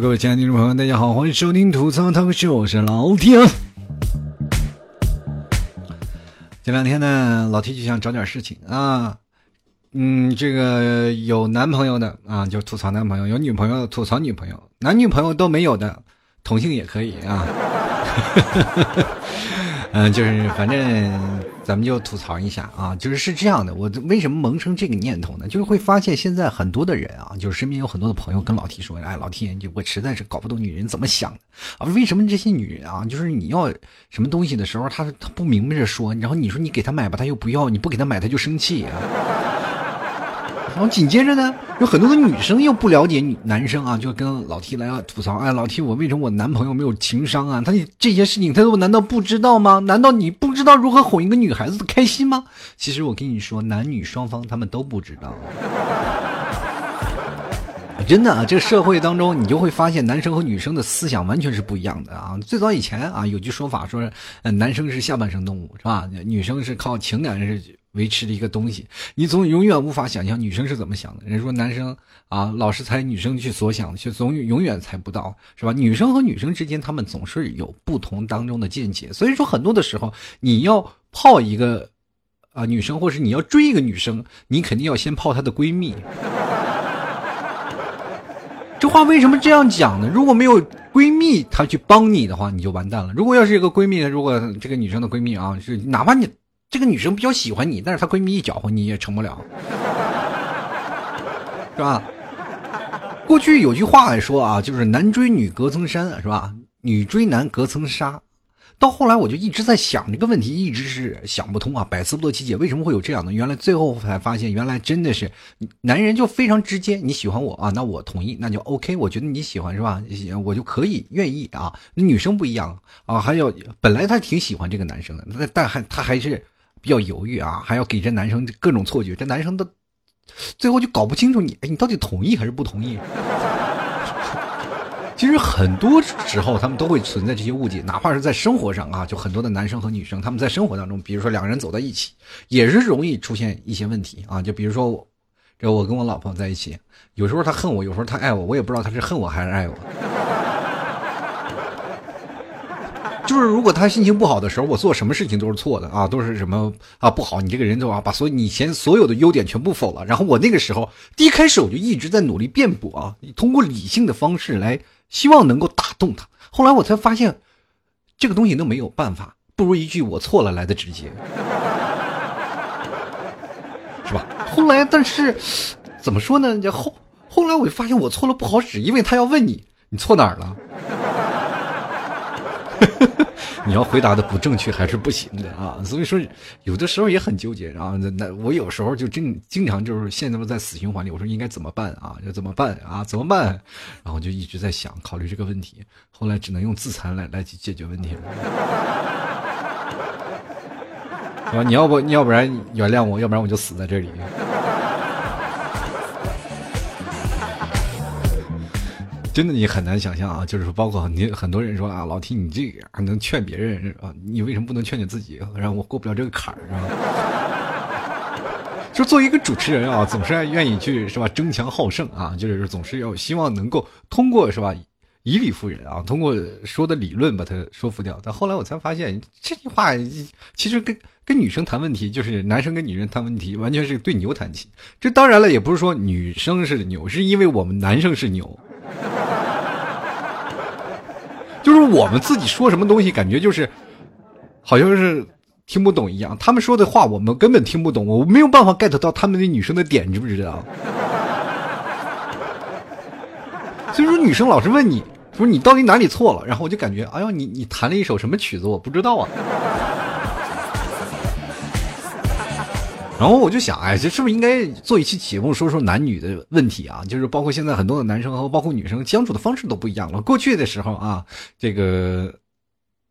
各位亲爱的听众朋友，大家好，欢迎收听吐槽脱口秀，我是老天。这两天呢，老 T 就想找点事情啊，嗯，这个有男朋友的啊，就吐槽男朋友；有女朋友吐槽女朋友；男女朋友都没有的，同性也可以啊。嗯，就是反正。咱们就吐槽一下啊，就是是这样的，我为什么萌生这个念头呢？就是会发现现在很多的人啊，就是身边有很多的朋友跟老提说，哎，老 T，我实在是搞不懂女人怎么想的啊，为什么这些女人啊，就是你要什么东西的时候，她她不明白着说，然后你说你给她买吧，她又不要，你不给她买，她就生气。然后紧接着呢，有很多的女生又不了解女男生啊，就跟老 T 来吐槽，哎，老 T，我为什么我男朋友没有情商啊？他这些事情他都难道不知道吗？难道你不知道如何哄一个女孩子开心吗？其实我跟你说，男女双方他们都不知道。真的啊，这个社会当中，你就会发现男生和女生的思想完全是不一样的啊。最早以前啊，有句说法说，男生是下半生动物是吧？女生是靠情感是。维持的一个东西，你总永远无法想象女生是怎么想的。人说男生啊，老是猜女生去所想，却总永远猜不到，是吧？女生和女生之间，他们总是有不同当中的见解。所以说，很多的时候，你要泡一个啊女生，或是你要追一个女生，你肯定要先泡她的闺蜜。这话为什么这样讲呢？如果没有闺蜜她去帮你的话，你就完蛋了。如果要是一个闺蜜，如果这个女生的闺蜜啊，是哪怕你。这个女生比较喜欢你，但是她闺蜜一搅和，你也成不了，是吧？过去有句话来说啊，就是男追女隔层山，是吧？女追男隔层纱。到后来我就一直在想这个问题，一直是想不通啊，百思不得其解，为什么会有这样的？原来最后才发现，原来真的是男人就非常直接，你喜欢我啊，那我同意，那就 OK。我觉得你喜欢是吧？我就可以愿意啊。女生不一样啊，还有本来她挺喜欢这个男生的，但但还她还是。比较犹豫啊，还要给这男生各种错觉，这男生都最后就搞不清楚你，哎，你到底同意还是不同意？其实很多时候他们都会存在这些误解，哪怕是在生活上啊，就很多的男生和女生，他们在生活当中，比如说两个人走在一起，也是容易出现一些问题啊。就比如说我，这我跟我老婆在一起，有时候她恨我，有时候她爱我，我也不知道她是恨我还是爱我。就是如果他心情不好的时候，我做什么事情都是错的啊，都是什么啊不好，你这个人就啊把所你以前所有的优点全部否了。然后我那个时候一开始我就一直在努力辩驳啊，通过理性的方式来希望能够打动他。后来我才发现，这个东西都没有办法，不如一句我错了来的直接，是吧？后来但是怎么说呢？后后来我就发现我错了不好使，因为他要问你你错哪儿了。你要回答的不正确还是不行的啊，所以说有的时候也很纠结啊。那那我有时候就经经常就是陷入在死循环里。我说应该怎么办啊？要怎么办啊？怎么办？然后就一直在想考虑这个问题。后来只能用自残来来解决问题了。你要不你要不然原谅我，要不然我就死在这里。真的，你很难想象啊！就是说，包括你很多人说啊，老提你这个还能劝别人啊，你为什么不能劝劝自己？让我过不了这个坎儿，是吧？就作为一个主持人啊，总是愿意去是吧？争强好胜啊，就是总是要希望能够通过是吧？以理服人啊，通过说的理论把他说服掉。但后来我才发现，这句话其实跟跟女生谈问题，就是男生跟女人谈问题，完全是对牛弹琴。这当然了，也不是说女生是牛，是因为我们男生是牛。就是我们自己说什么东西，感觉就是，好像是听不懂一样。他们说的话，我们根本听不懂，我没有办法 get 到他们那女生的点，你知不知道？所以说，女生老是问你，说你到底哪里错了？然后我就感觉，哎呦，你你弹了一首什么曲子？我不知道啊。然后我就想，哎，这是不是应该做一期节目，说说男女的问题啊？就是包括现在很多的男生和包括女生相处的方式都不一样了。过去的时候啊，这个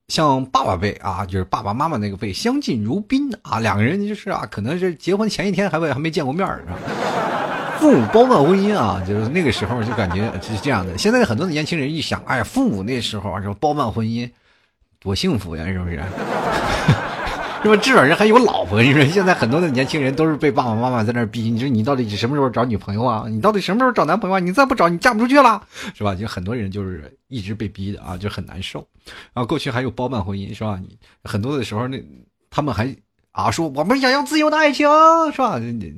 像爸爸辈啊，就是爸爸妈妈那个辈，相敬如宾啊，两个人就是啊，可能是结婚前一天还未还没见过面儿，父母包办婚姻啊，就是那个时候就感觉是这样的。现在很多的年轻人一想，哎呀，父母那时候啊，就包办婚姻，多幸福呀，是不是？是吧？至少人还有老婆。你说现在很多的年轻人都是被爸爸妈妈在那逼，你说你到底什么时候找女朋友啊？你到底什么时候找男朋友啊？你再不找，你嫁不出去了，是吧？就很多人就是一直被逼的啊，就很难受。然后过去还有包办婚姻，是吧？很多的时候那他们还啊说我们想要自由的爱情，是吧？你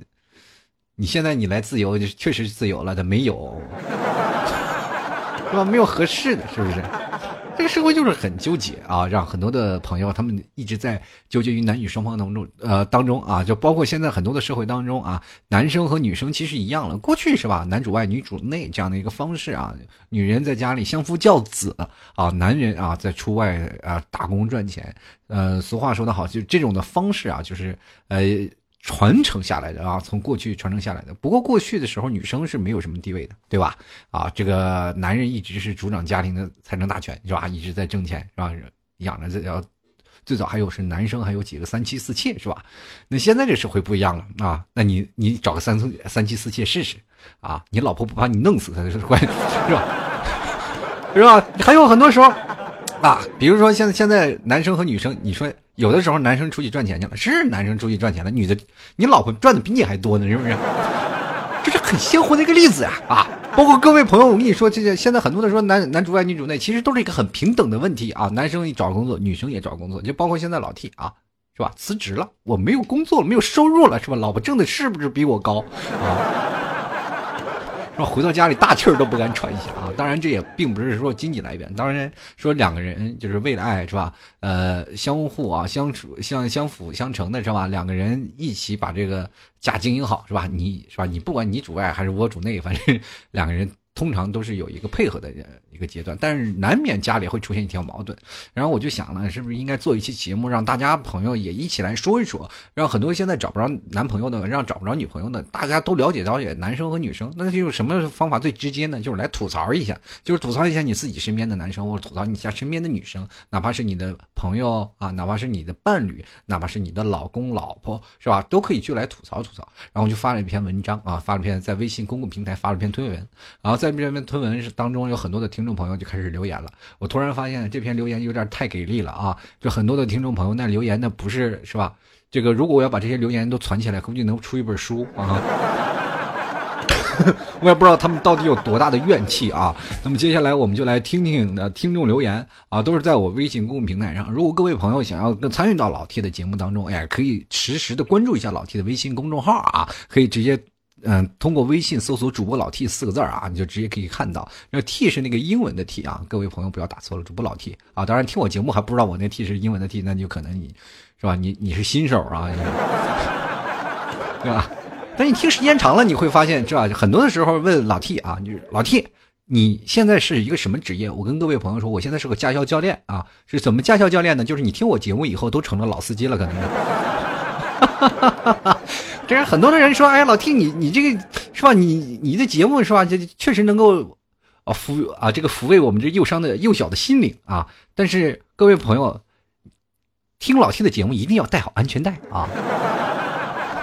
你现在你来自由，确实是自由了，但没有，是吧？没有合适的，是不是？这个社会就是很纠结啊，让很多的朋友他们一直在纠结于男女双方当中，呃当中啊，就包括现在很多的社会当中啊，男生和女生其实一样了。过去是吧，男主外女主内这样的一个方式啊，女人在家里相夫教子啊，男人啊在出外啊打工赚钱。呃，俗话说得好，就这种的方式啊，就是呃。传承下来的啊，从过去传承下来的。不过过去的时候，女生是没有什么地位的，对吧？啊，这个男人一直是主掌家庭的财政大权，是吧？一直在挣钱，是吧？养着这要最早还有是男生还有几个三妻四妾，是吧？那现在这社会不一样了啊，那你你找个三三妻四妾试试啊，你老婆不把你弄死，他是关 是吧？是吧？还有很多时候啊，比如说现在现在男生和女生，你说。有的时候男生出去赚钱去了，是男生出去赚钱了，女的，你老婆赚的比你还多呢，是不是？这是很鲜活的一个例子呀！啊，包括各位朋友，我跟你说，这些现在很多的说男男主外女主内，其实都是一个很平等的问题啊。男生找工作，女生也找工作，就包括现在老 T 啊，是吧？辞职了，我没有工作了，没有收入了，是吧？老婆挣的是不是比我高啊？说回到家里大气儿都不敢喘一下啊！当然这也并不是说经济来源，当然说两个人就是为了爱是吧？呃，相互啊相处相相辅相成的是吧？两个人一起把这个家经营好是吧？你是吧？你不管你主外还是我主内，反正两个人。通常都是有一个配合的人一个阶段，但是难免家里会出现一条矛盾。然后我就想呢，是不是应该做一期节目，让大家朋友也一起来说一说，让很多现在找不着男朋友的，让找不着女朋友的，大家都了解了解男生和女生。那就用什么方法最直接呢？就是来吐槽一下，就是吐槽一下你自己身边的男生，或者吐槽你家身边的女生，哪怕是你的朋友啊，哪怕是你的伴侣，哪怕是你的老公老婆，是吧？都可以就来吐槽吐槽。然后就发了一篇文章啊，发了篇在微信公共平台发了篇推文，然后在。这篇推文是当中有很多的听众众朋友就开始留言了，我突然发现这篇留言有点太给力了啊！就很多的听众朋友那留言那不是是吧？这个如果我要把这些留言都攒起来，估计能出一本书啊！我也不知道他们到底有多大的怨气啊！那么接下来我们就来听听的听众留言啊，都是在我微信公共平台上。如果各位朋友想要参与到老 T 的节目当中，哎，可以实时的关注一下老 T 的微信公众号啊，可以直接。嗯，通过微信搜索“主播老 T” 四个字啊，你就直接可以看到。那 T 是那个英文的 T 啊，各位朋友不要打错了，主播老 T 啊。当然听我节目还不知道我那 T 是英文的 T，那就可能你是吧？你你是新手啊，对 吧？但你听时间长了，你会发现是吧？很多的时候问老 T 啊，就是老 T，你现在是一个什么职业？我跟各位朋友说，我现在是个驾校教练啊。是怎么驾校教练呢？就是你听我节目以后都成了老司机了，可能。这是很多的人说，哎，老 T，你你这个是吧？你你的节目是吧？这确实能够啊抚啊这个抚慰我们这幼伤的幼小的心灵啊。但是各位朋友，听老 T 的节目一定要带好安全带啊，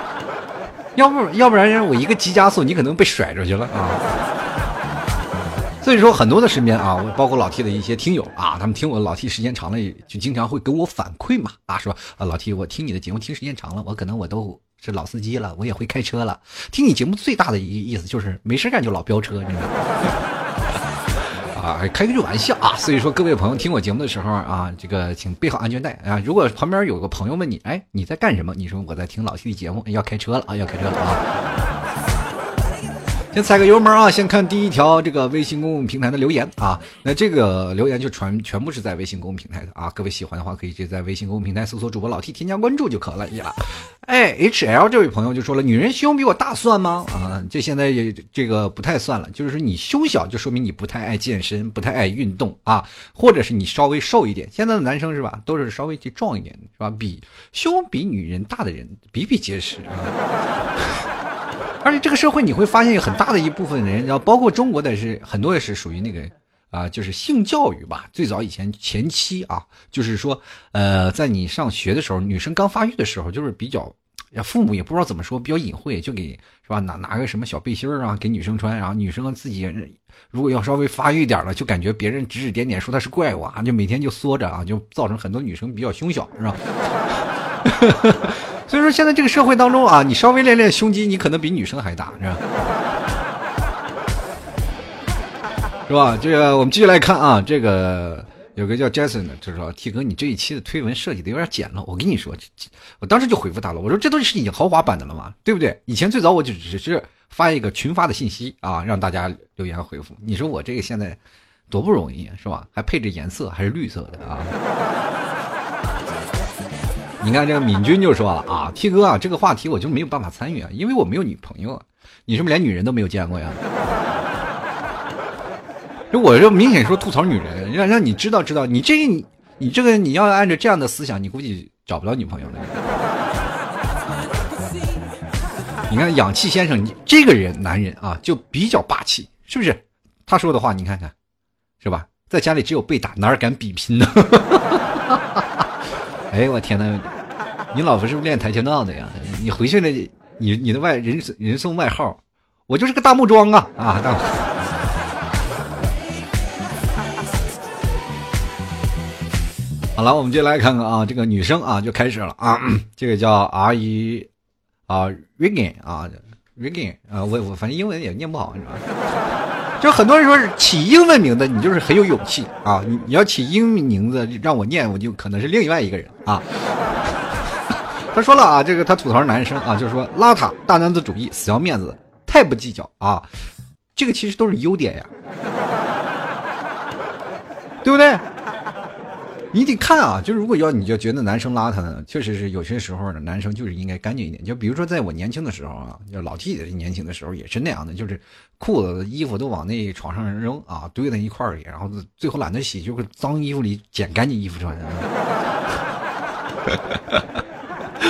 要不要不然我一个急加速，你可能被甩出去了啊。所以说，很多的身边啊，包括老 T 的一些听友啊，他们听我老 T 时间长了，就经常会给我反馈嘛啊，说啊老 T，我听你的节目听时间长了，我可能我都。是老司机了，我也会开车了。听你节目最大的一意思就是没事干就老飙车，你知道吗？啊，开个句玩笑啊。所以说，各位朋友听我节目的时候啊，这个请备好安全带啊。如果旁边有个朋友问你，哎，你在干什么？你说我在听老 T 的节目，要开车了啊，要开车了啊。先踩个油门啊！先看第一条这个微信公共平台的留言啊，那这个留言就全全部是在微信公共平台的啊。各位喜欢的话，可以直接在微信公共平台搜索主播老 T 添加关注就可以了。哎，H L 这位朋友就说了，女人胸比我大算吗？啊，这现在也这个不太算了，就是说你胸小就说明你不太爱健身，不太爱运动啊，或者是你稍微瘦一点。现在的男生是吧，都是稍微去壮一点是吧？比胸比女人大的人比比皆是啊。而且这个社会你会发现有很大的一部分人，然后包括中国的是很多也是属于那个啊，就是性教育吧。最早以前前期啊，就是说呃，在你上学的时候，女生刚发育的时候，就是比较，父母也不知道怎么说，比较隐晦，就给是吧？拿拿个什么小背心儿啊给女生穿，然后女生自己如果要稍微发育点了，就感觉别人指指点点说她是怪物啊，就每天就缩着啊，就造成很多女生比较胸小，是吧？所以说现在这个社会当中啊，你稍微练练胸肌，你可能比女生还大，是吧？是吧？这个我们继续来看啊，这个有个叫 Jason 的，就是说 T 哥，你这一期的推文设计的有点简陋。我跟你说，我当时就回复他了，我说这都是已经豪华版的了嘛，对不对？以前最早我就只是发一个群发的信息啊，让大家留言回复。你说我这个现在多不容易是吧？还配置颜色还是绿色的啊？你看这个敏君就说了啊，T 哥啊，这个话题我就没有办法参与啊，因为我没有女朋友啊。你是不是连女人都没有见过呀？我就明显说吐槽女人，让让你知道知道，你这你这个你要按照这样的思想，你估计找不到女朋友了。你看氧气先生，你这个人男人啊，就比较霸气，是不是？他说的话你看看，是吧？在家里只有被打，哪敢比拼呢？哎我天哪，你老婆是不是练跆拳道的呀？你回去了，你你的外人人送外号，我就是个大木桩啊啊！大。好了，我们接来看看啊，这个女生啊就开始了啊，这个叫 R E 啊 Regan 啊 Regan 啊，我我反正英文也念不好，是吧？就很多人说是起英文名字，你就是很有勇气啊！你你要起英名字让我念，我就可能是另外一个人啊。他说了啊，这个他吐槽男生啊，就是说邋遢、大男子主义、死要面子、太不计较啊，这个其实都是优点呀，对不对？你得看啊，就如果要你就觉得男生邋遢呢，确实是有些时候呢，男生就是应该干净一点。就比如说在我年轻的时候啊，就老 T 年轻的时候也是那样的，就是裤子、衣服都往那床上扔啊，堆在一块儿里，然后最后懒得洗，就是脏衣服里捡干净衣服穿。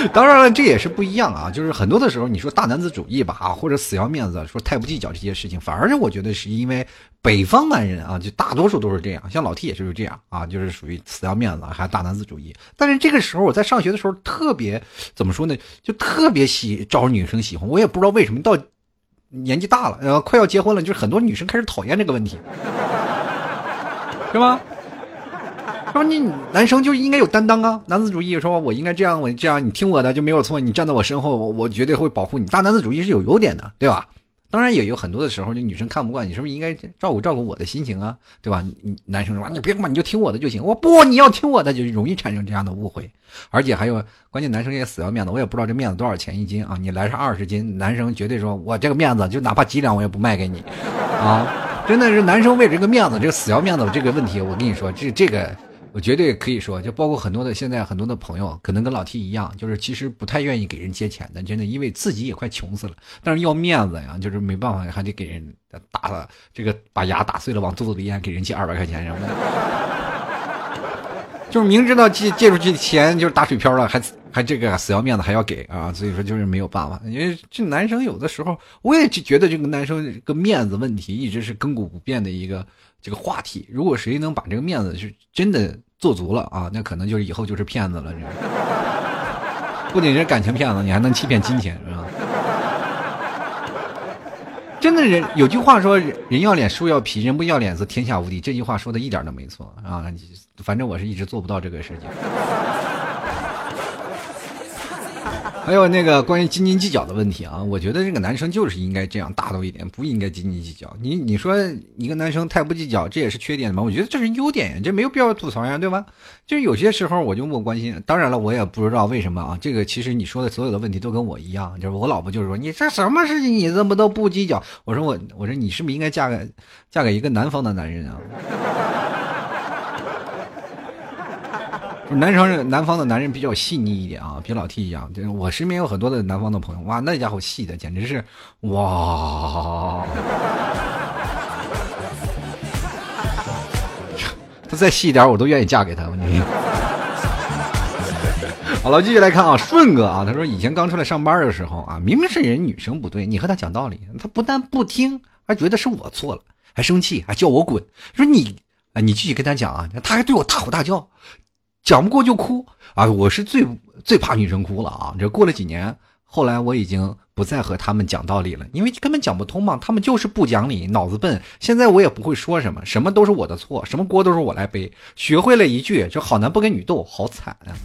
当然了，这也是不一样啊。就是很多的时候，你说大男子主义吧，啊，或者死要面子，说太不计较这些事情，反而是我觉得是因为北方男人啊，就大多数都是这样。像老 T 也就是这样啊，就是属于死要面子，还大男子主义。但是这个时候我在上学的时候，特别怎么说呢？就特别喜招女生喜欢。我也不知道为什么，到年纪大了，呃，快要结婚了，就是很多女生开始讨厌这个问题，是 吗说你男生就应该有担当啊，男子主义说我应该这样，我这样，你听我的就没有错，你站在我身后，我我绝对会保护你。大男子主义是有优点的，对吧？当然也有很多的时候，就女生看不惯，你是不是应该照顾照顾我的心情啊，对吧？男生说你别管，你就听我的就行。我不，你要听我的，就容易产生这样的误会。而且还有，关键男生也死要面子，我也不知道这面子多少钱一斤啊？你来上二十斤，男生绝对说我这个面子就哪怕几两我也不卖给你，啊！真的是男生为这个面子，这个死要面子这个问题，我跟你说，这这个。我绝对可以说，就包括很多的现在很多的朋友，可能跟老 T 一样，就是其实不太愿意给人借钱的，真的，因为自己也快穷死了，但是要面子呀，就是没办法，还得给人打了这个把牙打碎了往肚子里咽，给人借二百块钱什么的，就是明知道借借出去的钱就是打水漂了，还还这个死要面子还要给啊，所以说就是没有办法，因为这男生有的时候，我也就觉得这个男生这个面子问题一直是亘古不变的一个这个话题，如果谁能把这个面子是真的。做足了啊，那可能就是以后就是骗子了。这不仅是感情骗子，你还能欺骗金钱，是吧？真的人有句话说：“人要脸，树要皮；人不要脸，则天下无敌。”这句话说的一点都没错啊！反正我是一直做不到这个事情。还有那个关于斤斤计较的问题啊，我觉得这个男生就是应该这样大度一点，不应该斤斤计较。你你说一个男生太不计较，这也是缺点吗？我觉得这是优点呀，这没有必要吐槽呀，对吧？就是有些时候我就不关心。当然了，我也不知道为什么啊。这个其实你说的所有的问题都跟我一样，就是我老婆就是说你这什么事情你这么都不计较？我说我我说你是不是应该嫁给嫁给一个南方的男人啊？男生南方的男人比较细腻一点啊，比老 T 一样。就我身边有很多的南方的朋友，哇，那家伙细的简直是哇！他再细一点，我都愿意嫁给他。好了，继续来看啊，顺哥啊，他说以前刚出来上班的时候啊，明明是人女生不对，你和他讲道理，他不但不听，还觉得是我错了，还生气，还叫我滚。说你啊，你继续跟他讲啊，他还对我大吼大叫。讲不过就哭啊！我是最最怕女生哭了啊！这过了几年，后来我已经不再和他们讲道理了，因为根本讲不通嘛。他们就是不讲理，脑子笨。现在我也不会说什么，什么都是我的错，什么锅都是我来背。学会了一句，就好男不跟女斗，好惨啊！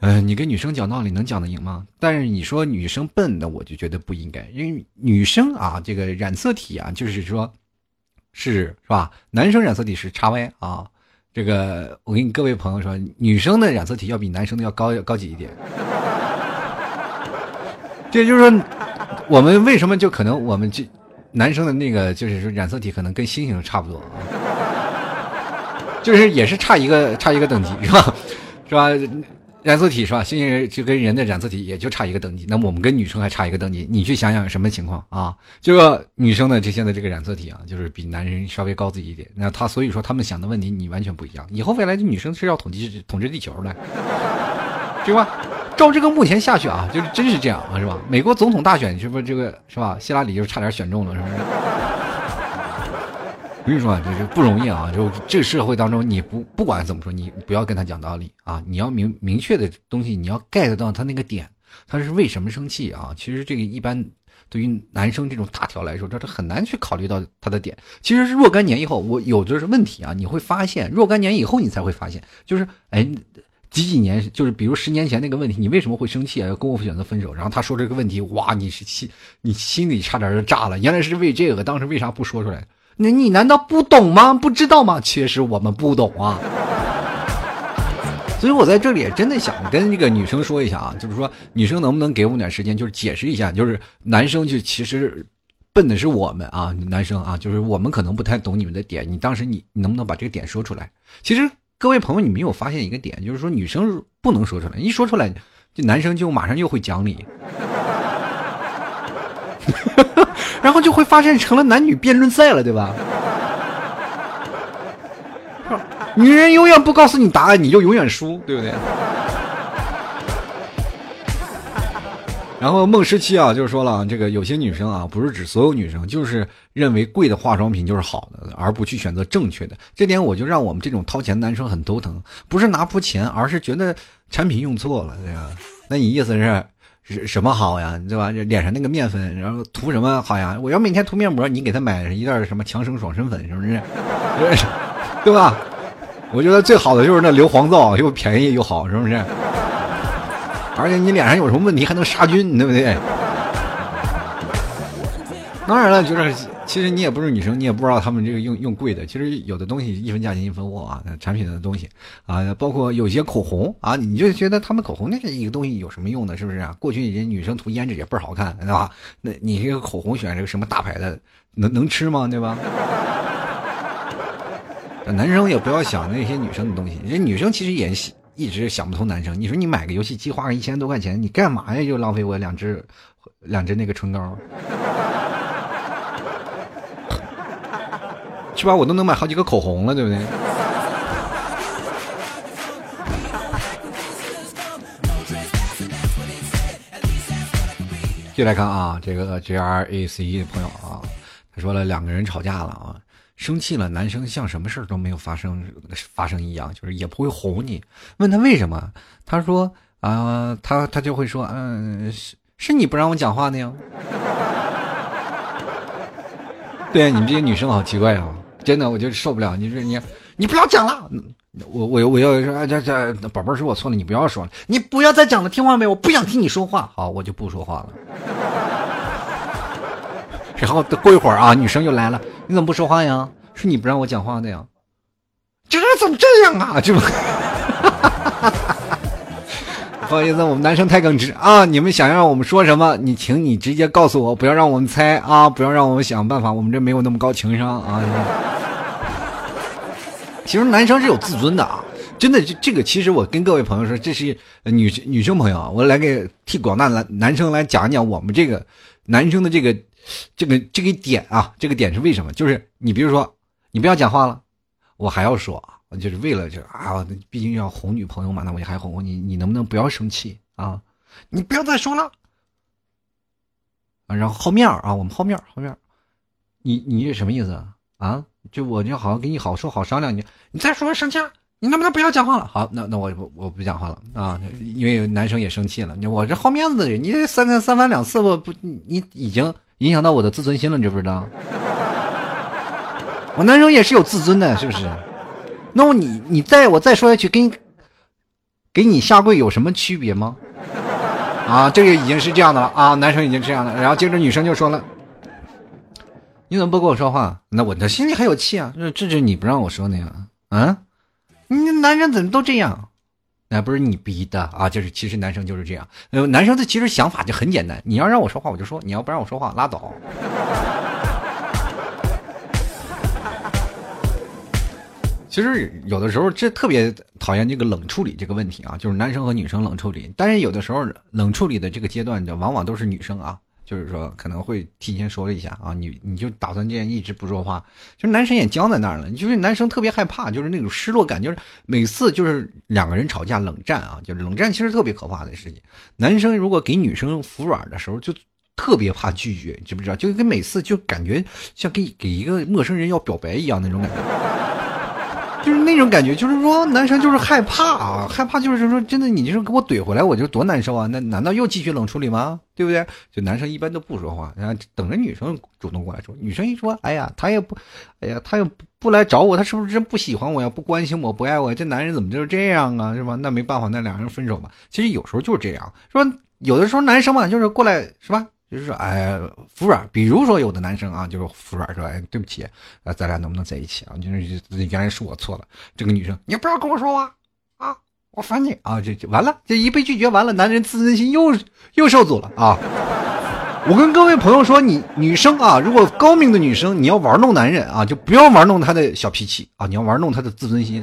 嗯，你跟女生讲道理能讲得赢吗？但是你说女生笨，那我就觉得不应该，因为女生啊，这个染色体啊，就是说，是是吧？男生染色体是叉 Y 啊，这个我跟各位朋友说，女生的染色体要比男生的要高高级一点。这就是说，我们为什么就可能我们就男生的那个就是说染色体可能跟猩猩差不多啊，就是也是差一个差一个等级是吧？是吧？染色体是吧？猩猩就跟人的染色体也就差一个等级，那么我们跟女生还差一个等级，你去想想什么情况啊？这个女生的这现在这个染色体啊，就是比男人稍微高自己一点。那他所以说他们想的问题你完全不一样。以后未来的女生是要统治统治地球的，对吧？照这个目前下去啊，就是真是这样啊，是吧？美国总统大选是不是这个是吧？希拉里就差点选中了，是不是？我跟你说，这是不容易啊！就这个社会当中，你不不管怎么说，你不要跟他讲道理啊！你要明明确的东西，你要 get 到他那个点，他是为什么生气啊？其实这个一般对于男生这种大条来说，这是很难去考虑到他的点。其实是若干年以后，我有的是问题啊，你会发现若干年以后你才会发现，就是哎几几年，就是比如十年前那个问题，你为什么会生气啊？要跟我选择分手，然后他说这个问题，哇，你是心你心里差点就炸了，原来是为这个，当时为啥不说出来？那你难道不懂吗？不知道吗？其实我们不懂啊。所以我在这里也真的想跟这个女生说一下啊，就是说女生能不能给我们点时间，就是解释一下，就是男生就其实笨的是我们啊，男生啊，就是我们可能不太懂你们的点。你当时你你能不能把这个点说出来？其实各位朋友，你没有发现一个点，就是说女生不能说出来，一说出来，这男生就马上又会讲理。然后就会发现成了男女辩论赛了，对吧？女人永远不告诉你答案，你就永远输，对不对？然后孟十七啊，就是说了，这个有些女生啊，不是指所有女生，就是认为贵的化妆品就是好的，而不去选择正确的。这点我就让我们这种掏钱男生很头疼，不是拿不出钱，而是觉得产品用错了，对吧？那你意思是？什什么好呀，对吧？脸上那个面粉，然后涂什么好呀？我要每天涂面膜，你给他买一袋什么强生爽身粉，是不是？对吧？我觉得最好的就是那硫磺皂，又便宜又好，是不是？而且你脸上有什么问题还能杀菌，对不对？当然了，就是。其实你也不是女生，你也不知道他们这个用用贵的。其实有的东西一分价钱一分货啊，产品的东西啊，包括有些口红啊，你就觉得他们口红那个一个东西有什么用呢？是不是啊？过去人女生涂胭脂也倍儿好看，对吧？那你这个口红选这个什么大牌的，能能吃吗？对吧？男生也不要想那些女生的东西，人女生其实也一直想不通男生。你说你买个游戏机花个一千多块钱，你干嘛呀？就浪费我两支两支那个唇膏。是吧？我都能买好几个口红了，对不对？接来看啊，这个 J R A C E 的朋友啊，他说了两个人吵架了啊，生气了，男生像什么事都没有发生发生一样，就是也不会哄你。问他为什么，他说啊，他他就会说，嗯，是是你不让我讲话的呀。对你们这些女生好奇怪啊。真的，我就受不了。你说你，你不要讲了。我我我要说，这这宝贝儿是我错了，你不要说了。你不要再讲了，听话没？我不想听你说话。好，我就不说话了。然后过一会儿啊，女生又来了，你怎么不说话呀？是你不让我讲话的呀？这怎么这样啊？这不。哈哈哈哈哈不，好意思，我们男生太耿直啊。你们想让我们说什么？你请你直接告诉我，不要让我们猜啊，不要让我们想办法。我们这没有那么高情商啊。其实男生是有自尊的啊，真的，这这个其实我跟各位朋友说，这是女女生朋友，我来给替广大男男生来讲讲我们这个男生的这个这个这个点啊，这个点是为什么？就是你比如说，你不要讲话了，我还要说，就是为了这啊，毕竟要哄女朋友嘛，那我就还哄你，你能不能不要生气啊？你不要再说了，然后好面啊，我们好面儿好面，你你是什么意思啊？就我就好好跟你好说好商量，你你再说生气了，你能不能不要讲话了？好，那那我我不讲话了啊，因为男生也生气了。我这好面子的人，你这三三三番两次，我不你已经影响到我的自尊心了，你知不知道？我男生也是有自尊的，是不是？那么你你再我再说下去，跟给你下跪有什么区别吗？啊，这个已经是这样的了啊，男生已经这样了。然后接着女生就说了：“你怎么不跟我说话？那我的心里还有气啊！这是你不让我说的呀？啊，你男人怎么都这样？那不是你逼的啊！就是其实男生就是这样。呃，男生的其实想法就很简单，你要让我说话我就说，你要不让我说话拉倒。”其实有的时候这特别讨厌这个冷处理这个问题啊，就是男生和女生冷处理。但是有的时候冷处理的这个阶段，就往往都是女生啊，就是说可能会提前说了一下啊，你你就打算这样一直不说话，就是男生也僵在那儿了。就是男生特别害怕，就是那种失落感，就是每次就是两个人吵架冷战啊，就是冷战其实特别可怕的事情。男生如果给女生服软的时候，就特别怕拒绝，知不知道？就跟每次就感觉像给给一个陌生人要表白一样那种感觉。就是那种感觉，就是说男生就是害怕啊，害怕就是说真的，你就是给我怼回来，我就多难受啊！那难道又继续冷处理吗？对不对？就男生一般都不说话，然后等着女生主动过来说。女生一说，哎呀，他也不，哎呀，他又不来找我，他是不是真不喜欢我呀？不关心我，不爱我？这男人怎么就是这样啊？是吧？那没办法，那两人分手吧。其实有时候就是这样，说有的时候男生嘛，就是过来，是吧？就是说，哎，服软。比如说，有的男生啊，就是服软说，哎，对不起，啊，咱俩能不能在一起啊？就是原来是我错了。这个女生，你不要跟我说话啊，我烦你啊！这就完了，这一被拒绝完了，男人自尊心又又受阻了啊！我跟各位朋友说，你女生啊，如果高明的女生，你要玩弄男人啊，就不要玩弄他的小脾气啊，你要玩弄他的自尊心。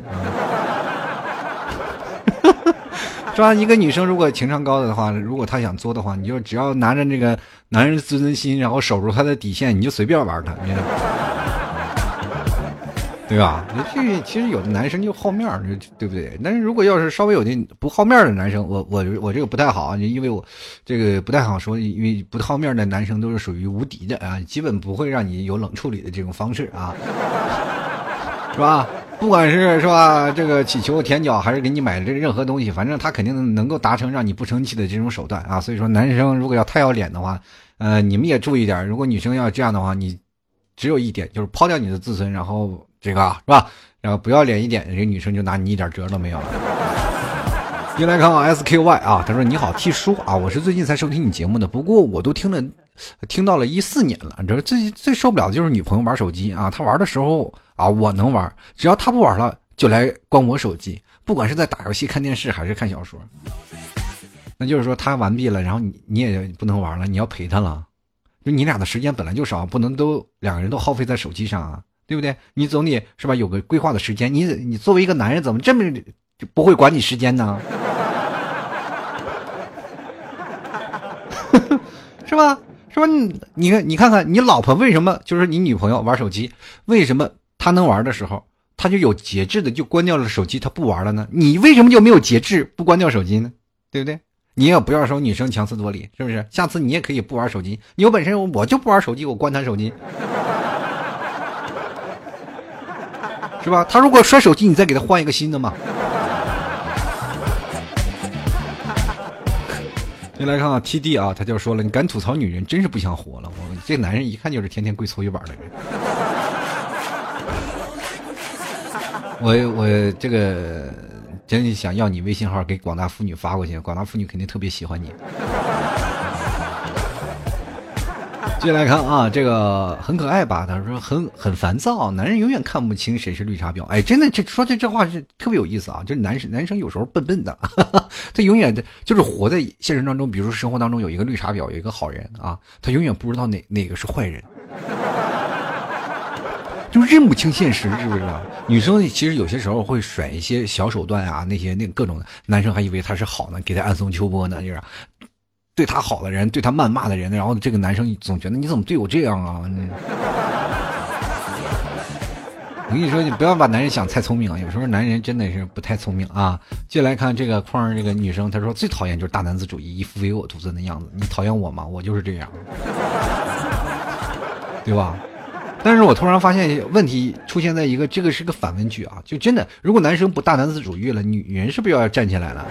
是吧？一个女生如果情商高的话，如果她想作的话，你就只要拿着那个 男人自尊心，然后守住她的底线，你就随便玩她，你知道吗？对吧？这其实有的男生就好面儿，对不对？但是如果要是稍微有点不好面的男生，我我我这个不太好，因为我这个不太好说，因为不好面的男生都是属于无敌的啊，基本不会让你有冷处理的这种方式啊，是吧？不管是是吧，这个乞求舔脚，还是给你买这任何东西，反正他肯定能够达成让你不生气的这种手段啊。所以说，男生如果要太要脸的话，呃，你们也注意点。如果女生要这样的话，你只有一点，就是抛掉你的自尊，然后这个是吧？然后不要脸一点，这女生就拿你一点辙都没有了。又来看看 SQY 啊，他说你好，T 叔啊，我是最近才收听你节目的，不过我都听了。听到了一四年了，这最最受不了的就是女朋友玩手机啊！她玩的时候啊，我能玩，只要他不玩了，就来关我手机，不管是在打游戏、看电视还是看小说。那就是说他完毕了，然后你你也不能玩了，你要陪他了。就你俩的时间本来就少，不能都两个人都耗费在手机上啊，对不对？你总得是吧？有个规划的时间。你你作为一个男人，怎么这么就不会管你时间呢？是吧？是吧？你你看，你看看，你老婆为什么就是你女朋友玩手机？为什么他能玩的时候，他就有节制的就关掉了手机，他不玩了呢？你为什么就没有节制不关掉手机呢？对不对？你也不要说女生强词夺理，是不是？下次你也可以不玩手机。你有本事，我就不玩手机，我关他手机，是吧？他如果摔手机，你再给他换一个新的嘛。先来看看 T D 啊，他就说了：“你敢吐槽女人，真是不想活了。我这男人一看就是天天跪搓衣板的人。我我这个真想要你微信号，给广大妇女发过去，广大妇女肯定特别喜欢你。”接来看啊，这个很可爱吧？他说很很烦躁，男人永远看不清谁是绿茶婊。哎，真的，这说这这话是特别有意思啊！就是男生男生有时候笨笨的，他永远的就是活在现实当中。比如说生活当中有一个绿茶婊，有一个好人啊，他永远不知道哪哪个是坏人，就认不清现实，是不是？女生其实有些时候会甩一些小手段啊，那些那各种，男生还以为他是好呢，给他暗送秋波呢，就是。对他好的人，对他谩骂的人，然后这个男生总觉得你怎么对我这样啊？我跟你说，你不要把男人想太聪明啊！有时候男人真的是不太聪明啊。接来看这个框，这个女生她说最讨厌就是大男子主义，一副唯我独尊的样子。你讨厌我吗？我就是这样，对吧？但是我突然发现问题出现在一个，这个是个反问句啊！就真的，如果男生不大男子主义了，女人是不是要站起来了？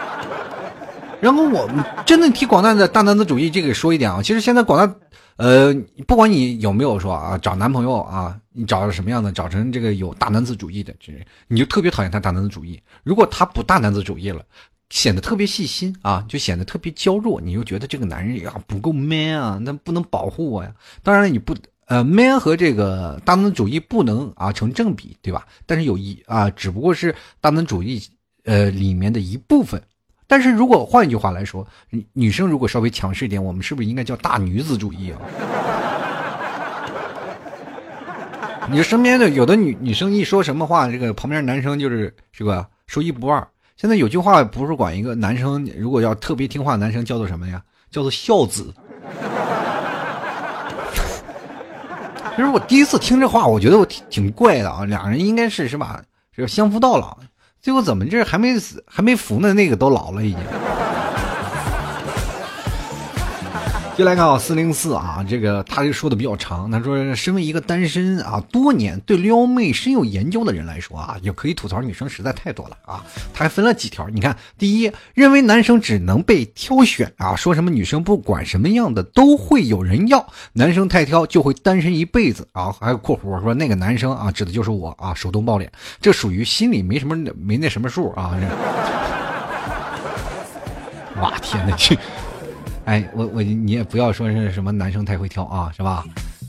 然后我真的替广大的大男子主义这个说一点啊，其实现在广大，呃，不管你有没有说啊，找男朋友啊，你找什么样的，找成这个有大男子主义的，就是你就特别讨厌他大男子主义。如果他不大男子主义了，显得特别细心啊，就显得特别娇弱，你就觉得这个男人呀不够 man 啊，那不能保护我呀。当然了，你不呃 man 和这个大男子主义不能啊成正比，对吧？但是有一啊，只不过是大男子主义呃里面的一部分。但是如果换一句话来说，女女生如果稍微强势一点，我们是不是应该叫大女子主义啊？你身边的有的女女生一说什么话，这个旁边男生就是是吧，说一不二。现在有句话不是管一个男生，如果要特别听话，男生叫做什么呀？叫做孝子。其实我第一次听这话，我觉得我挺挺怪的啊。两人应该是是吧，是相夫到老。最后怎么这还没死还没服呢？那个都老了已经。就来看啊，四零四啊，这个他就说的比较长。他说，身为一个单身啊多年、对撩妹深有研究的人来说啊，也可以吐槽女生实在太多了啊。他还分了几条，你看，第一，认为男生只能被挑选啊，说什么女生不管什么样的都会有人要，男生太挑就会单身一辈子啊。还有括弧说那个男生啊，指的就是我啊，手动抱脸，这属于心里没什么没那什么数啊。哇天哪，去！哎，我我你也不要说是什么男生太会挑啊，是吧？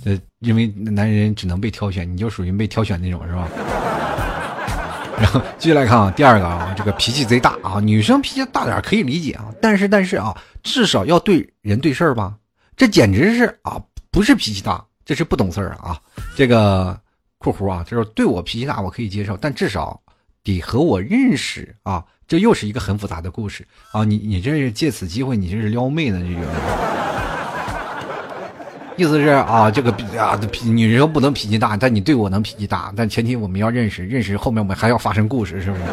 呃，因为男人只能被挑选，你就属于被挑选那种，是吧？然后继续来看啊，第二个啊，这个脾气贼大啊，女生脾气大点可以理解啊，但是但是啊，至少要对人对事儿吧？这简直是啊，不是脾气大，这是不懂事儿啊！这个括弧啊，就是对我脾气大我可以接受，但至少得和我认识啊。这又是一个很复杂的故事啊！你你这是借此机会，你这是撩妹呢？这个 意思是啊，这个啊，脾女人不能脾气大，但你对我能脾气大，但前提我们要认识，认识后面我们还要发生故事，是不是？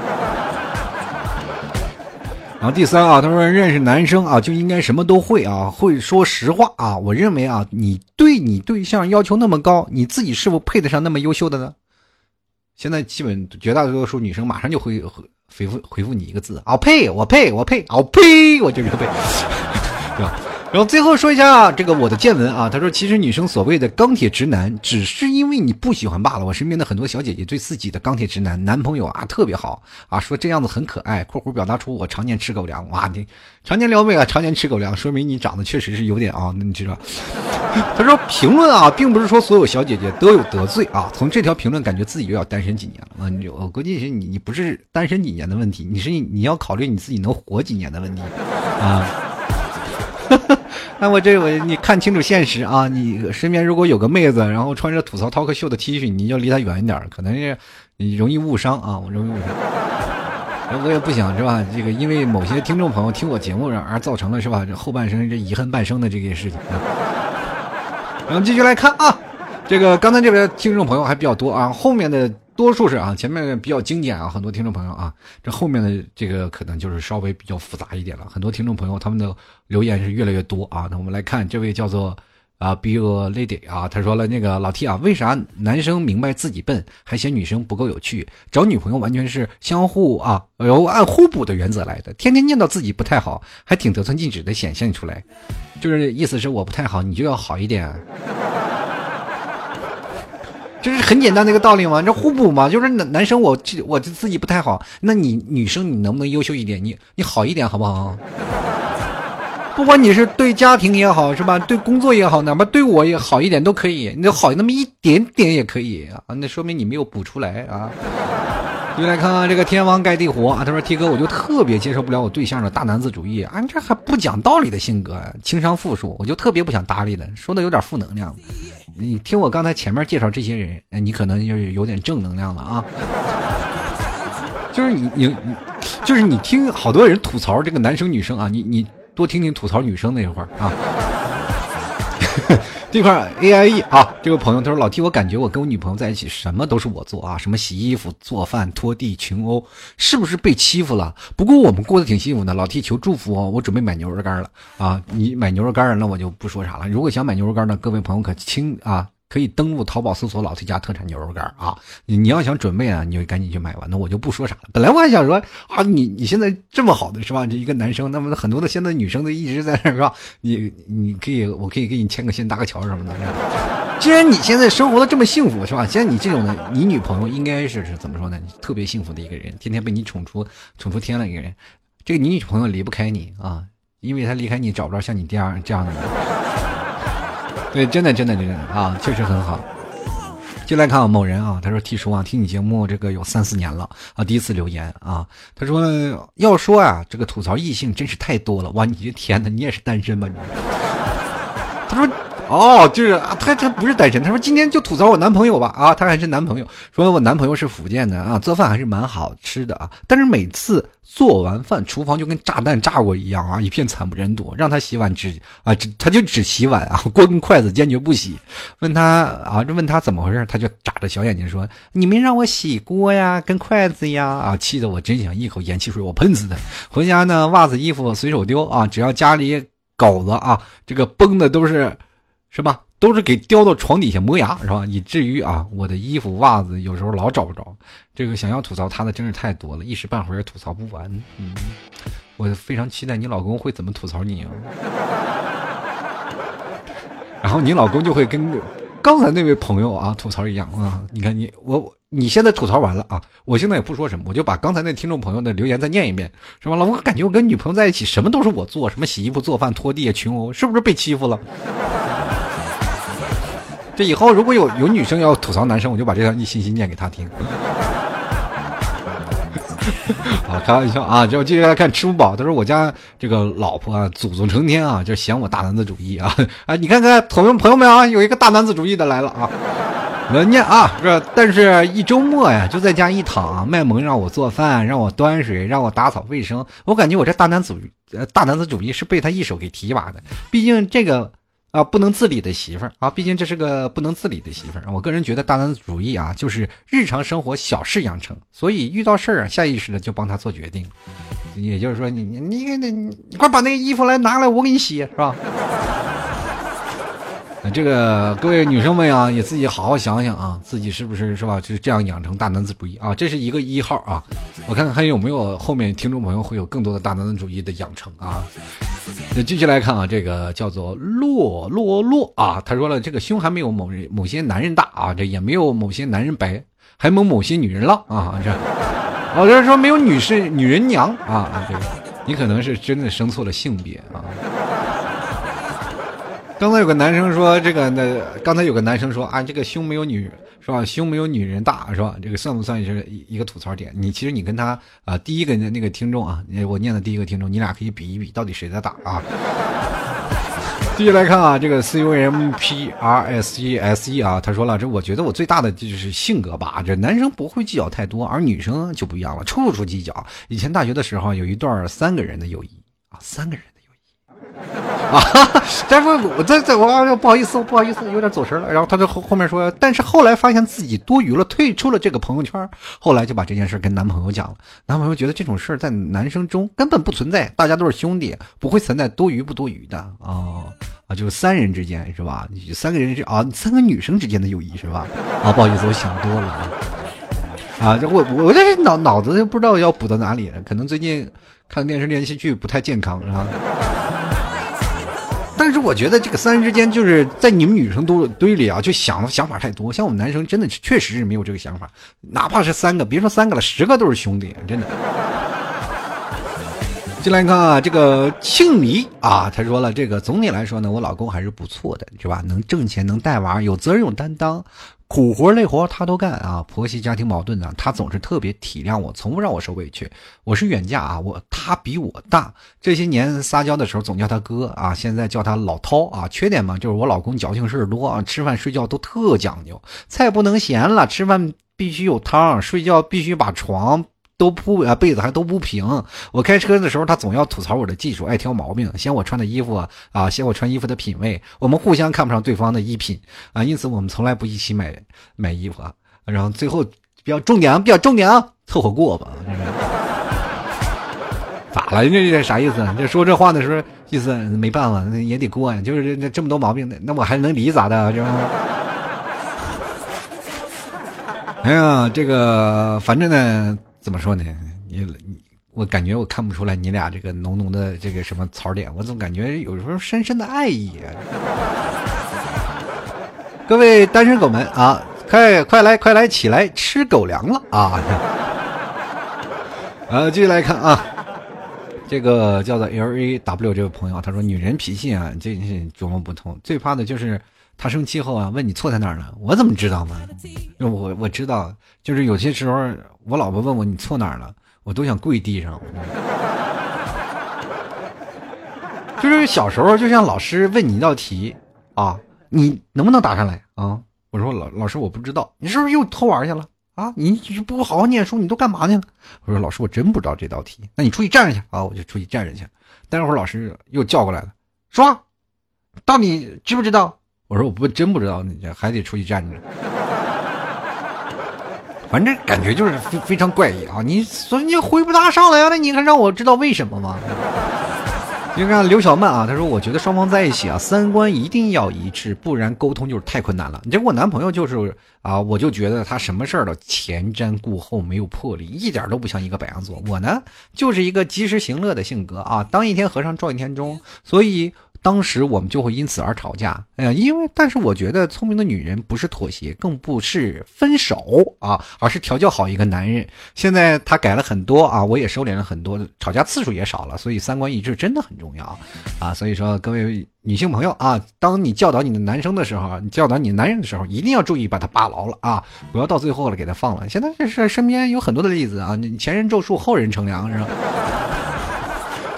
然后第三啊，他说认识男生啊就应该什么都会啊，会说实话啊。我认为啊，你对你对象要求那么高，你自己是否配得上那么优秀的呢？现在基本绝大多数女生马上就会会。回复回复你一个字，啊，呸，我呸，我呸！啊呸，我就 是呸，对吧？然后最后说一下这个我的见闻啊，他说其实女生所谓的钢铁直男，只是因为你不喜欢罢了。我身边的很多小姐姐对自己的钢铁直男男朋友啊特别好啊，说这样子很可爱。括弧表达出我常年吃狗粮，哇，你常年撩妹啊，常年吃狗粮，说明你长得确实是有点啊，你知道？他说评论啊，并不是说所有小姐姐都有得罪啊。从这条评论感觉自己又要单身几年了啊，你我估计是你你不是单身几年的问题，你是你要考虑你自己能活几年的问题啊。那我这我你看清楚现实啊！你身边如果有个妹子，然后穿着吐槽 talk show 的 T 恤，你就离她远一点，可能是你容易误伤啊！我容易误伤。我也不想是吧？这个因为某些听众朋友听我节目而造成了是吧？这后半生这遗恨半生的这件事情。然后继续来看啊，这个刚才这边听众朋友还比较多啊，后面的。多数是啊，前面比较经典啊，很多听众朋友啊，这后面的这个可能就是稍微比较复杂一点了。很多听众朋友他们的留言是越来越多啊。那我们来看这位叫做啊，Be a Lady 啊，他说了那个老 T 啊，为啥男生明白自己笨，还嫌女生不够有趣？找女朋友完全是相互啊，由按互补的原则来的。天天念叨自己不太好，还挺得寸进尺的显现出来，就是意思是我不太好，你就要好一点。就是很简单的一个道理嘛，这互补嘛，就是男男生我我自己不太好，那你女生你能不能优秀一点？你你好一点好不好？不管你是对家庭也好，是吧？对工作也好，哪怕对我也好一点都可以，你好那么一点点也可以啊，那说明你没有补出来啊。又来看看这个天王盖地虎啊，他说 T 哥我就特别接受不了我对象的大男子主义，啊你这还不讲道理的性格，情商负数，我就特别不想搭理的，说的有点负能量。你听我刚才前面介绍这些人，你可能就是有点正能量了啊。就是你你你，就是你听好多人吐槽这个男生女生啊，你你多听听吐槽女生那会儿啊。这块 A I E 啊，这位朋友他说老 T，我感觉我跟我女朋友在一起，什么都是我做啊，什么洗衣服、做饭、拖地、群殴，是不是被欺负了？不过我们过得挺幸福的。老 T 求祝福哦，我准备买牛肉干了啊！你买牛肉干那我就不说啥了。如果想买牛肉干呢，各位朋友可轻啊可以登录淘宝搜索“老 T 家特产牛肉干”啊！你要想准备啊，你就赶紧去买吧。那我就不说啥了。本来我还想说啊，你你现在这么好的是吧？这一个男生，那么很多的现在女生都一直在那是吧？你你可以，我可以给你牵个线、搭个桥什么的。既然你现在生活的这么幸福是吧？既然你这种的，你女朋友应该是是怎么说呢？特别幸福的一个人，天天被你宠出宠出天了一个人。这个你女朋友离不开你啊，因为她离开你找不着像你这样这样的人。对，真的，真的，真的啊，确实很好。进来看啊某人啊，他说：“T 叔啊，听你节目这个有三四年了啊，第一次留言啊。”他说：“要说啊，这个吐槽异性真是太多了哇！你这天哪，你也是单身吧你？” 他说。哦，就是啊，他他不是单身。他说今天就吐槽我男朋友吧。啊，他还是男朋友。说我男朋友是福建的啊，做饭还是蛮好吃的啊。但是每次做完饭，厨房就跟炸弹炸过一样啊，一片惨不忍睹。让他洗碗只啊，只他就只洗碗啊，锅跟筷子坚决不洗。问他啊，就问他怎么回事，他就眨着小眼睛说：“你没让我洗锅呀，跟筷子呀。”啊，气得我真想一口盐汽水我喷死他。回家呢，袜子衣服随手丢啊，只要家里狗子啊，这个崩的都是。是吧？都是给叼到床底下磨牙，是吧？以至于啊，我的衣服袜子有时候老找不着。这个想要吐槽他的真是太多了，一时半会儿也吐槽不完。嗯，我非常期待你老公会怎么吐槽你啊？然后你老公就会跟刚才那位朋友啊吐槽一样啊。你看你我你现在吐槽完了啊，我现在也不说什么，我就把刚才那听众朋友的留言再念一遍，是吧？老公感觉我跟女朋友在一起，什么都是我做，什么洗衣服、做饭、拖地、群殴，是不是被欺负了？这以后如果有有女生要吐槽男生，我就把这条信息念给他听。啊，开玩笑啊！就接下来看吃不饱，他说我家这个老婆啊，祖宗成天啊，就嫌我大男子主义啊！啊，你看看朋友朋友们啊，有一个大男子主义的来了啊！我念啊，这但是一周末呀，就在家一躺，卖萌让我做饭，让我端水，让我打扫卫生。我感觉我这大男子大男子主义是被他一手给提拔的，毕竟这个。啊，不能自理的媳妇儿啊，毕竟这是个不能自理的媳妇儿。我个人觉得大男子主义啊，就是日常生活小事养成，所以遇到事儿啊，下意识的就帮他做决定。也就是说，你你你你你快把那个衣服来拿来，我给你洗，是吧？这个各位女生们啊，也自己好好想想啊，自己是不是是吧？就是这样养成大男子主义啊？这是一个一号啊，我看看还有没有后面听众朋友会有更多的大男子主义的养成啊？那继续来看啊，这个叫做洛洛洛啊，他说了，这个胸还没有某人某些男人大啊，这也没有某些男人白，还没某些女人浪啊，这，我这说没有女士女人娘啊，这个你可能是真的生错了性别啊。刚才有个男生说这个，那刚才有个男生说啊，这个胸没有女是吧？胸没有女人大是吧？这个算不算是一个吐槽点？你其实你跟他啊，第一个那个听众啊，我念的第一个听众，你俩可以比一比，到底谁在打啊？继续来看啊，这个 C U M P R S E S E 啊，他说了，这我觉得我最大的就是性格吧，这男生不会计较太多，而女生就不一样了，处处计较。以前大学的时候有一段三个人的友谊啊，三个人的友谊。啊，但是我这这我不好意思，不好意思，有点走神了。然后他就后后面说，但是后来发现自己多余了，退出了这个朋友圈。后来就把这件事跟男朋友讲了，男朋友觉得这种事在男生中根本不存在，大家都是兄弟，不会存在多余不多余的啊啊，就是三人之间是吧？三个人是啊，三个女生之间的友谊是吧？啊，不好意思，我想多了啊。啊，这我我这脑脑子不知道要补到哪里了，可能最近看电视连续剧不太健康是吧？但是我觉得这个三人之间就是在你们女生都堆里啊，就想想法太多。像我们男生真的确实是没有这个想法，哪怕是三个，别说三个了，十个都是兄弟，真的。进来看啊，这个庆黎啊，他说了，这个总体来说呢，我老公还是不错的，是吧？能挣钱，能带娃，有责任，有担当。苦活累活他都干啊，婆媳家庭矛盾呢，他总是特别体谅我，从不让我受委屈。我是远嫁啊，我他比我大，这些年撒娇的时候总叫他哥啊，现在叫他老涛啊。缺点嘛，就是我老公矫情事多啊，吃饭睡觉都特讲究，菜不能咸了，吃饭必须有汤，睡觉必须把床。都铺啊被子还都不平，我开车的时候他总要吐槽我的技术，爱挑毛病，嫌我穿的衣服啊，嫌我穿衣服的品味，我们互相看不上对方的衣品啊，因此我们从来不一起买买衣服啊，然后最后比较重点啊，比较重点啊，凑合过吧。咋了？这这啥意思？这说这话的时候意思没办法，那也得过呀，就是这这么多毛病，那我还能离咋的？是吧？哎呀，这个反正呢，怎么说呢？你你我感觉我看不出来你俩这个浓浓的这个什么槽点，我总感觉有时候深深的爱意。各位单身狗们啊，快快来快来起来吃狗粮了啊！呃，继续来看啊，这个叫做 L A W 这位朋友，他说女人脾气啊，真是琢磨不通，最怕的就是他生气后啊，问你错在哪儿了，我怎么知道嘛？我我知道，就是有些时候我老婆问我你错哪儿了，我都想跪地上。就是小时候，就像老师问你一道题啊。你能不能答上来啊？我说老老师我不知道，你是不是又偷玩去了啊？你不好好念书，你都干嘛去了？我说老师我真不知道这道题，那你出去站着去啊！我就出去站着去。待会儿老师又叫过来了，说到底知不知道？我说我不真不知道，你这还得出去站着。反正感觉就是非非常怪异啊！你所以你回不答上来啊？那你还让我知道为什么吗？你看刘小曼啊，她说：“我觉得双方在一起啊，三观一定要一致，不然沟通就是太困难了。”结果我男朋友就是啊，我就觉得他什么事儿都前瞻顾后，没有魄力，一点都不像一个白羊座。我呢，就是一个及时行乐的性格啊，当一天和尚撞一天钟，所以。当时我们就会因此而吵架，哎呀，因为但是我觉得聪明的女人不是妥协，更不是分手啊，而是调教好一个男人。现在他改了很多啊，我也收敛了很多，吵架次数也少了，所以三观一致真的很重要啊。所以说各位女性朋友啊，当你教导你的男生的时候，你教导你男人的时候，一定要注意把他扒牢了啊，不要到最后了给他放了。现在这是身边有很多的例子啊，你前人种树，后人乘凉，是吧？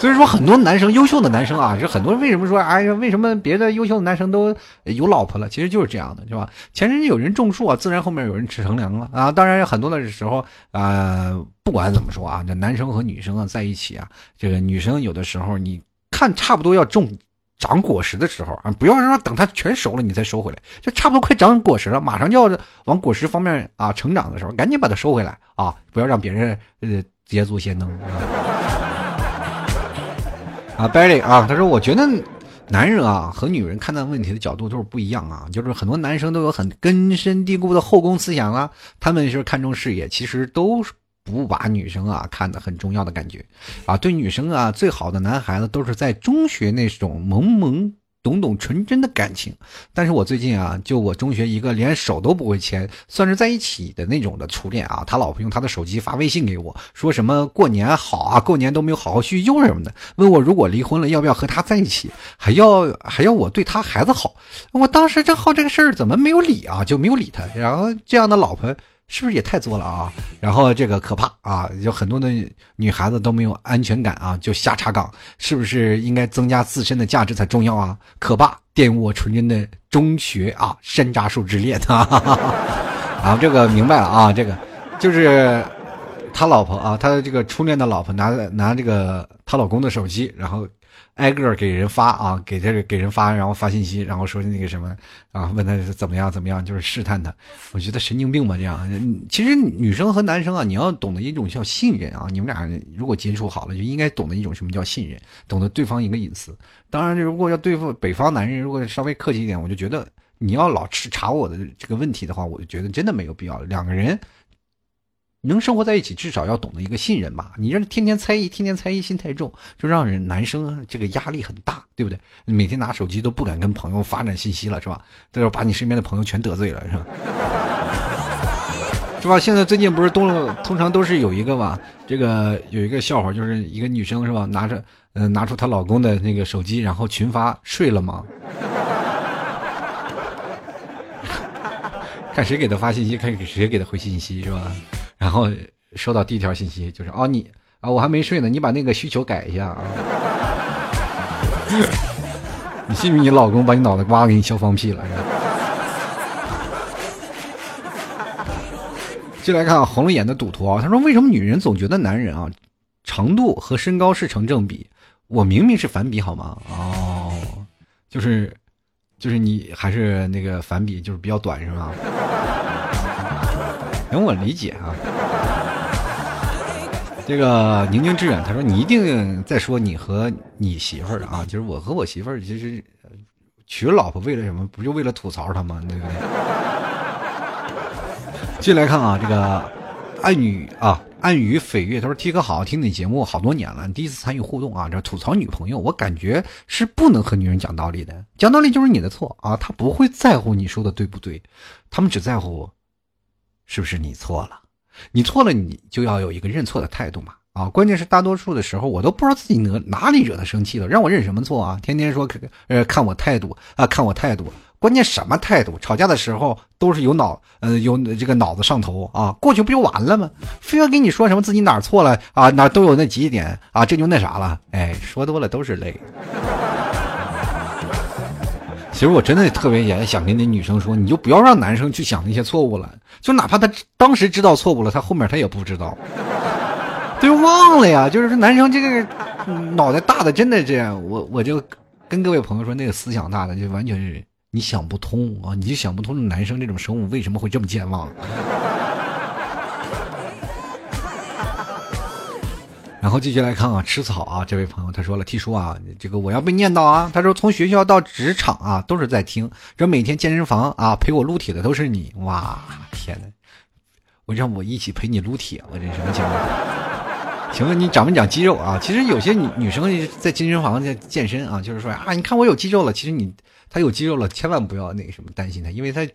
所以说，很多男生优秀的男生啊，就很多人为什么说，哎呀，为什么别的优秀的男生都有老婆了？其实就是这样的，是吧？前人有人种树啊，自然后面有人吃乘凉了啊。当然，很多的时候啊，不管怎么说啊，这男生和女生啊在一起啊，这个女生有的时候你看差不多要种长果实的时候啊，不要说等它全熟了你再收回来，就差不多快长果实了，马上就要往果实方面啊成长的时候，赶紧把它收回来啊，不要让别人呃捷足先登。啊，Berry 啊，他说：“我觉得男人啊和女人看待问题的角度都是不一样啊，就是很多男生都有很根深蒂固的后宫思想啊，他们是看重事业，其实都不把女生啊看得很重要的感觉啊，对女生啊最好的男孩子都是在中学那种萌萌。”懂懂纯真的感情，但是我最近啊，就我中学一个连手都不会牵，算是在一起的那种的初恋啊，他老婆用他的手机发微信给我，说什么过年好啊，过年都没有好好叙旧什么的，问我如果离婚了要不要和他在一起，还要还要我对他孩子好，我当时正好这个事儿怎么没有理啊，就没有理他，然后这样的老婆。是不是也太作了啊？然后这个可怕啊，有很多的女孩子都没有安全感啊，就瞎插岗，是不是应该增加自身的价值才重要啊？可怕，玷污我纯真的中学啊山楂树之恋啊！啊，这个明白了啊，这个就是他老婆啊，他这个初恋的老婆拿拿这个他老公的手机，然后。挨个给人发啊，给这给人发，然后发信息，然后说那个什么啊，问他怎么样怎么样，就是试探他。我觉得神经病吧，这样。其实女生和男生啊，你要懂得一种叫信任啊。你们俩如果接触好了，就应该懂得一种什么叫信任，懂得对方一个隐私。当然，如果要对付北方男人，如果稍微客气一点，我就觉得你要老是查我的这个问题的话，我就觉得真的没有必要。两个人。能生活在一起，至少要懂得一个信任吧。你这天天猜疑，天天猜疑，心太重，就让人男生这个压力很大，对不对？每天拿手机都不敢跟朋友发展信息了，是吧？都要把你身边的朋友全得罪了，是吧？是吧？现在最近不是都通常都是有一个吧？这个有一个笑话，就是一个女生是吧？拿着嗯拿出她老公的那个手机，然后群发睡了吗？看谁给她发信息，看谁给她回信息，是吧？然后收到第一条信息就是哦你啊我还没睡呢，你把那个需求改一下啊！你信不信你老公把你脑袋瓜给你削放屁了？进来看红了眼的赌徒啊，他说为什么女人总觉得男人啊长度和身高是成正比？我明明是反比好吗？哦，就是就是你还是那个反比，就是比较短是吧？容我理解啊，这个宁静致远他说你一定在说你和你媳妇儿啊，就是我和我媳妇儿其实娶老婆为了什么？不就为了吐槽他吗？对不对？进来看啊，这个暗语啊，暗语飞月，他说：“T 哥好，听你节目好多年了，第一次参与互动啊，这吐槽女朋友，我感觉是不能和女人讲道理的，讲道理就是你的错啊，他不会在乎你说的对不对，他们只在乎是不是你错了，你错了，你就要有一个认错的态度嘛。”啊，关键是大多数的时候，我都不知道自己哪哪里惹他生气了，让我认什么错啊？天天说呃看我态度啊，看我态度，关键什么态度？吵架的时候都是有脑呃有这个脑子上头啊，过去不就完了吗？非要跟你说什么自己哪错了啊，哪都有那几点啊，这就那啥了？哎，说多了都是泪。其实我真的特别也想跟那女生说，你就不要让男生去想那些错误了，就哪怕他当时知道错误了，他后面他也不知道。就忘了呀，就是说男生这个脑袋大的真的这样，我我就跟各位朋友说，那个思想大的就完全是你想不通啊，你就想不通男生这种生物为什么会这么健忘。然后继续来看啊，吃草啊，这位朋友他说了，T 叔啊，这个我要被念叨啊，他说从学校到职场啊都是在听，这每天健身房啊陪我撸铁的都是你，哇天哪，我让我一起陪你撸铁，我这什么情况？请问你长没长肌肉啊？其实有些女女生在健身房在健身啊，就是说啊，你看我有肌肉了。其实你她有肌肉了，千万不要那个什么担心她，因为她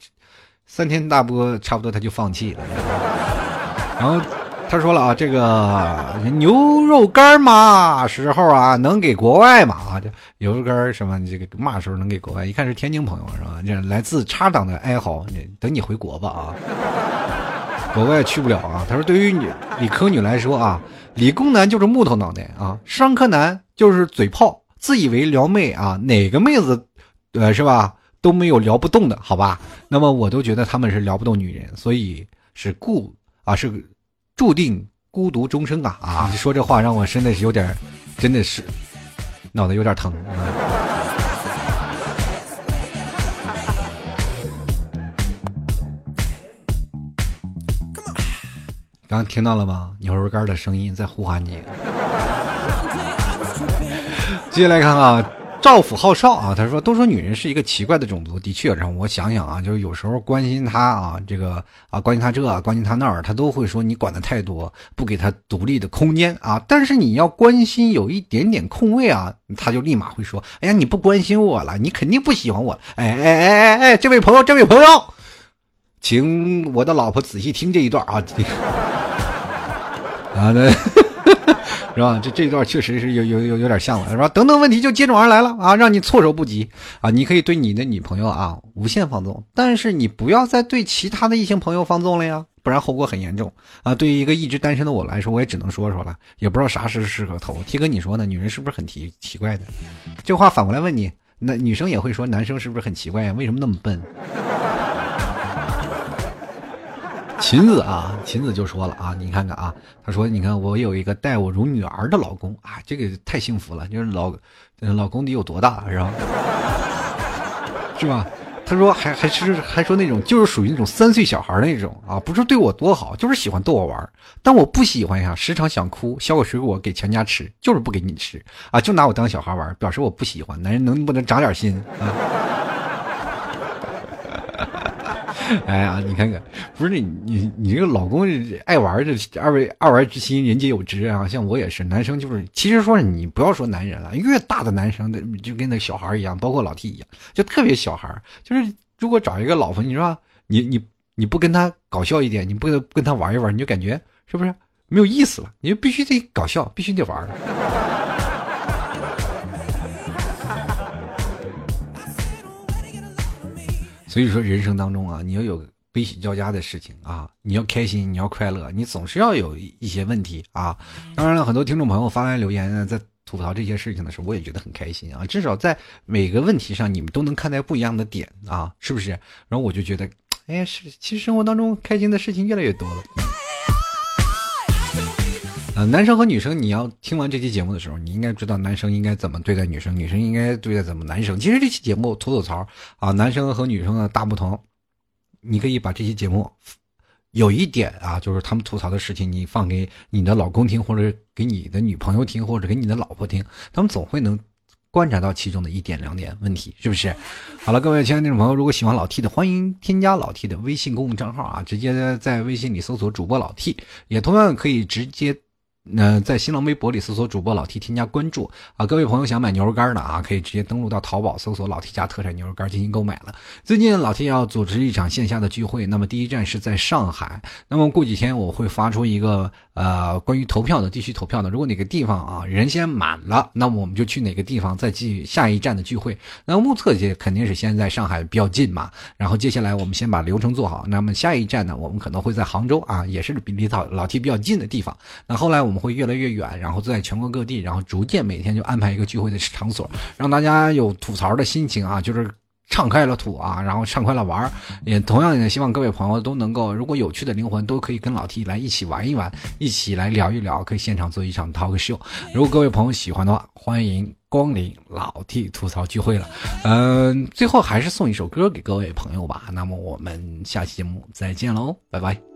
三天大波差不多她就放弃了。然后他说了啊，这个牛肉干嘛时候啊能给国外嘛啊？这牛肉干什么这个嘛时候能给国外？一看是天津朋友是吧？这来自插档的哀嚎，等你回国吧啊！国外去不了啊。他说对于女理科女来说啊。理工男就是木头脑袋啊，商科男就是嘴炮，自以为撩妹啊，哪个妹子，呃，是吧，都没有撩不动的，好吧？那么我都觉得他们是撩不动女人，所以是故啊，是注定孤独终生啊啊！说这话让我真的是有点，真的是脑袋有点疼。刚听到了吗？牛肉干的声音在呼喊你。接下来看啊，赵府浩少啊，他说：“都说女人是一个奇怪的种族，的确，让我想想啊，就是有时候关心她啊，这个啊，关心她这，关心她那儿，她都会说你管的太多，不给她独立的空间啊。但是你要关心有一点点空位啊，她就立马会说：哎呀，你不关心我了，你肯定不喜欢我。哎哎哎哎哎，这位朋友，这位朋友，请我的老婆仔细听这一段啊。”啊，那是吧？这这一段确实是有有有有点像了，是吧？等等问题就接踵而来了啊，让你措手不及啊！你可以对你的女朋友啊无限放纵，但是你不要再对其他的异性朋友放纵了呀，不然后果很严重啊！对于一个一直单身的我来说，我也只能说说了，也不知道啥时适合投。T 哥，你说呢？女人是不是很奇奇怪的？这话反过来问你，那女生也会说，男生是不是很奇怪呀？为什么那么笨？秦子啊，秦子就说了啊，你看看啊，他说，你看我有一个待我如女儿的老公啊，这个太幸福了，就是老，老公得有多大是吧？是吧？他说还还是还说那种就是属于那种三岁小孩那种啊，不是对我多好，就是喜欢逗我玩，但我不喜欢呀，时常想哭，削个水果给全家吃，就是不给你吃啊，就拿我当小孩玩，表示我不喜欢，男人能不能长点心啊？哎呀，你看看，不是你你你这个老公爱玩这二位二玩之心，人皆有之啊。像我也是，男生就是，其实说你不要说男人了，越大的男生的就跟那小孩一样，包括老 T 一样，就特别小孩。就是如果找一个老婆，你说你你你不跟他搞笑一点，你不跟他玩一玩，你就感觉是不是没有意思了？你就必须得搞笑，必须得玩。所以说，人生当中啊，你要有悲喜交加的事情啊，你要开心，你要快乐，你总是要有一些问题啊。当然了，很多听众朋友发来留言呢，在吐槽这些事情的时候，我也觉得很开心啊。至少在每个问题上，你们都能看待不一样的点啊，是不是？然后我就觉得，哎，是，其实生活当中开心的事情越来越多了。啊，男生和女生，你要听完这期节目的时候，你应该知道男生应该怎么对待女生，女生应该对待怎么男生。其实这期节目吐吐槽啊，男生和女生的大不同，你可以把这期节目有一点啊，就是他们吐槽的事情，你放给你的老公听，或者给你的女朋友听，或者给你的老婆听，他们总会能观察到其中的一点两点问题，是不是？好了，各位亲爱的听众朋友，如果喜欢老 T 的，欢迎添加老 T 的微信公众账号啊，直接在微信里搜索主播老 T，也同样可以直接。那在新浪微博里搜索主播老 T 添加关注啊，各位朋友想买牛肉干的啊，可以直接登录到淘宝搜索老 T 家特产牛肉干进行购买了。最近老 T 要组织一场线下的聚会，那么第一站是在上海，那么过几天我会发出一个呃关于投票的地区投票的，如果哪个地方啊人先满了，那么我们就去哪个地方再继下一站的聚会。那目测也肯定是先在上海比较近嘛，然后接下来我们先把流程做好，那么下一站呢，我们可能会在杭州啊，也是比离老老 T 比较近的地方。那后来我们。会越来越远，然后在全国各地，然后逐渐每天就安排一个聚会的场所，让大家有吐槽的心情啊，就是畅开了吐啊，然后畅开了玩也同样也希望各位朋友都能够，如果有趣的灵魂都可以跟老 T 来一起玩一玩，一起来聊一聊，可以现场做一场 talk show。如果各位朋友喜欢的话，欢迎光临老 T 吐槽聚会了。嗯，最后还是送一首歌给各位朋友吧。那么我们下期节目再见喽，拜拜。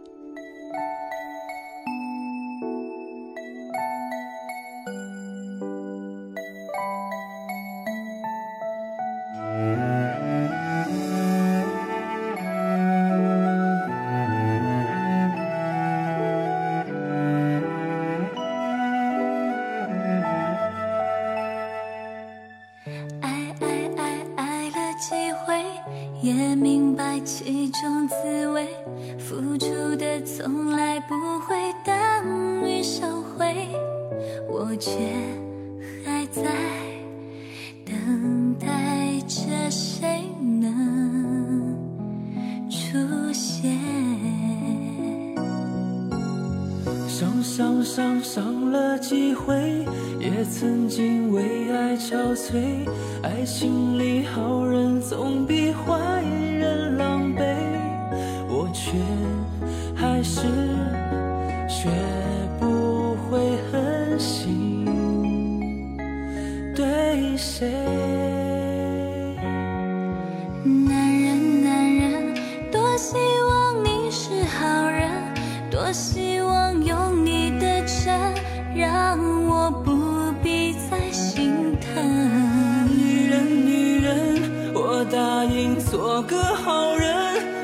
个好人，